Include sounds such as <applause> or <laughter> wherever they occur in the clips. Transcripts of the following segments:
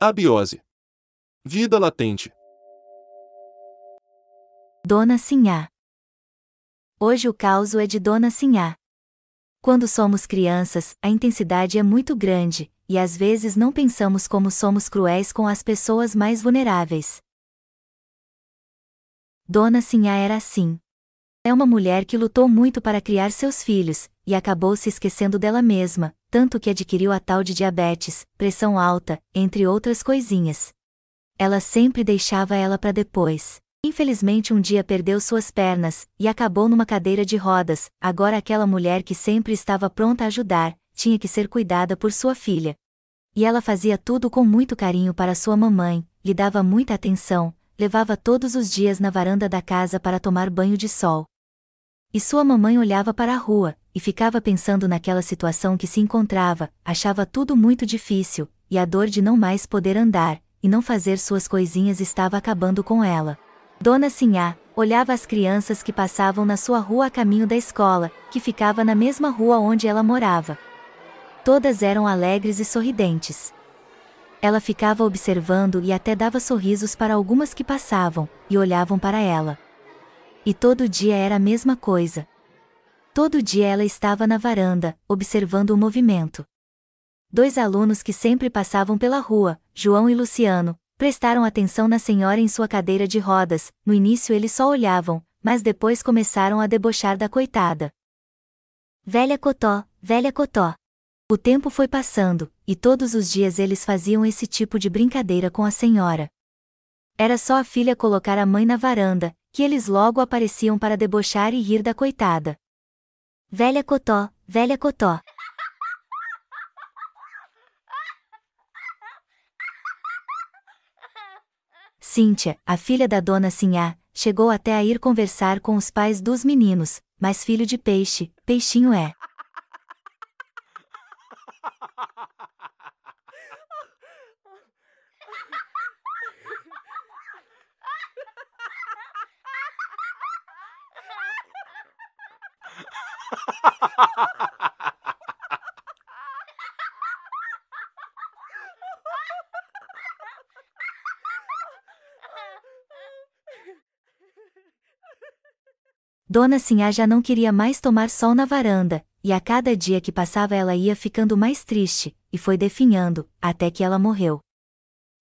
Abiose. Vida latente. Dona Sinhá. Hoje o caos é de Dona Sinhá. Quando somos crianças, a intensidade é muito grande, e às vezes não pensamos como somos cruéis com as pessoas mais vulneráveis. Dona Sinhá era assim. É uma mulher que lutou muito para criar seus filhos, e acabou se esquecendo dela mesma, tanto que adquiriu a tal de diabetes, pressão alta, entre outras coisinhas. Ela sempre deixava ela para depois. Infelizmente um dia perdeu suas pernas, e acabou numa cadeira de rodas, agora aquela mulher que sempre estava pronta a ajudar, tinha que ser cuidada por sua filha. E ela fazia tudo com muito carinho para sua mamãe, lhe dava muita atenção, levava todos os dias na varanda da casa para tomar banho de sol. E sua mamãe olhava para a rua, e ficava pensando naquela situação que se encontrava, achava tudo muito difícil, e a dor de não mais poder andar, e não fazer suas coisinhas estava acabando com ela. Dona Sinhá olhava as crianças que passavam na sua rua a caminho da escola, que ficava na mesma rua onde ela morava. Todas eram alegres e sorridentes. Ela ficava observando e até dava sorrisos para algumas que passavam, e olhavam para ela. E todo dia era a mesma coisa. Todo dia ela estava na varanda, observando o movimento. Dois alunos que sempre passavam pela rua, João e Luciano, prestaram atenção na senhora em sua cadeira de rodas, no início eles só olhavam, mas depois começaram a debochar da coitada. Velha Cotó, velha Cotó. O tempo foi passando, e todos os dias eles faziam esse tipo de brincadeira com a senhora. Era só a filha colocar a mãe na varanda, que eles logo apareciam para debochar e rir da coitada. Velha Cotó, velha Cotó. Cíntia, a filha da dona Sinhá, chegou até a ir conversar com os pais dos meninos, mas filho de peixe, peixinho é. <laughs> Dona Sinhá já não queria mais tomar sol na varanda, e a cada dia que passava ela ia ficando mais triste, e foi definhando, até que ela morreu.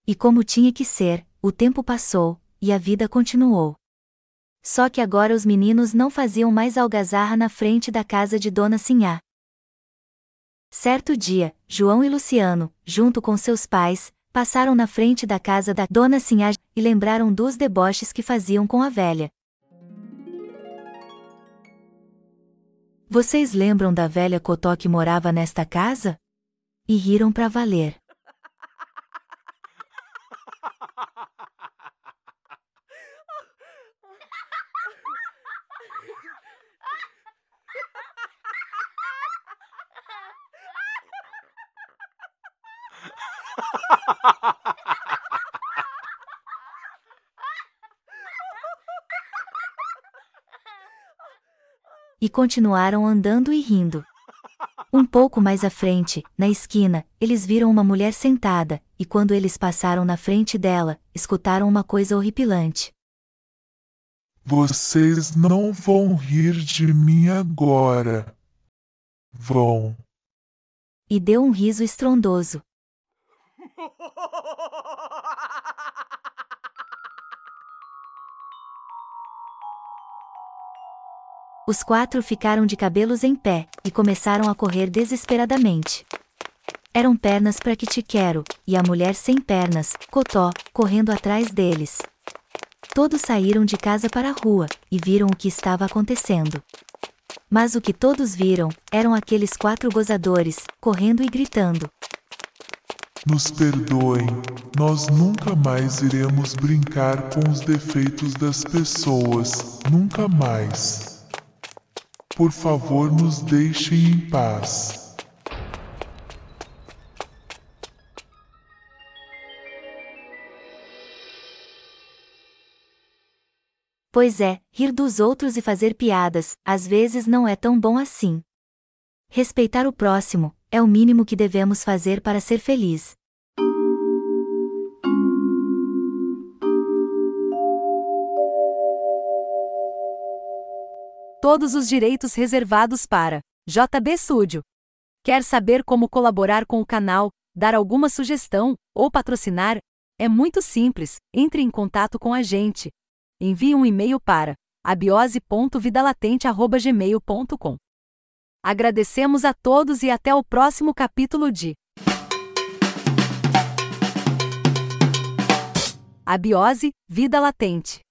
E como tinha que ser, o tempo passou, e a vida continuou. Só que agora os meninos não faziam mais algazarra na frente da casa de Dona Sinhá. Certo dia, João e Luciano, junto com seus pais, passaram na frente da casa da Dona Sinhá e lembraram dos deboches que faziam com a velha. Vocês lembram da velha Cotó que morava nesta casa? E riram para valer. <laughs> e continuaram andando e rindo. Um pouco mais à frente, na esquina, eles viram uma mulher sentada, e quando eles passaram na frente dela, escutaram uma coisa horripilante. Vocês não vão rir de mim agora. Vão. E deu um riso estrondoso. Os quatro ficaram de cabelos em pé e começaram a correr desesperadamente. Eram pernas para que te quero, e a mulher sem pernas, Cotó, correndo atrás deles. Todos saíram de casa para a rua e viram o que estava acontecendo. Mas o que todos viram eram aqueles quatro gozadores, correndo e gritando: Nos perdoem, nós nunca mais iremos brincar com os defeitos das pessoas, nunca mais. Por favor, nos deixem em paz. Pois é, rir dos outros e fazer piadas, às vezes não é tão bom assim. Respeitar o próximo é o mínimo que devemos fazer para ser feliz. Todos os direitos reservados para JB Studio. Quer saber como colaborar com o canal, dar alguma sugestão ou patrocinar? É muito simples, entre em contato com a gente. Envie um e-mail para abiose.vidalatente.gmail.com Agradecemos a todos e até o próximo capítulo de Abiose, Vida Latente.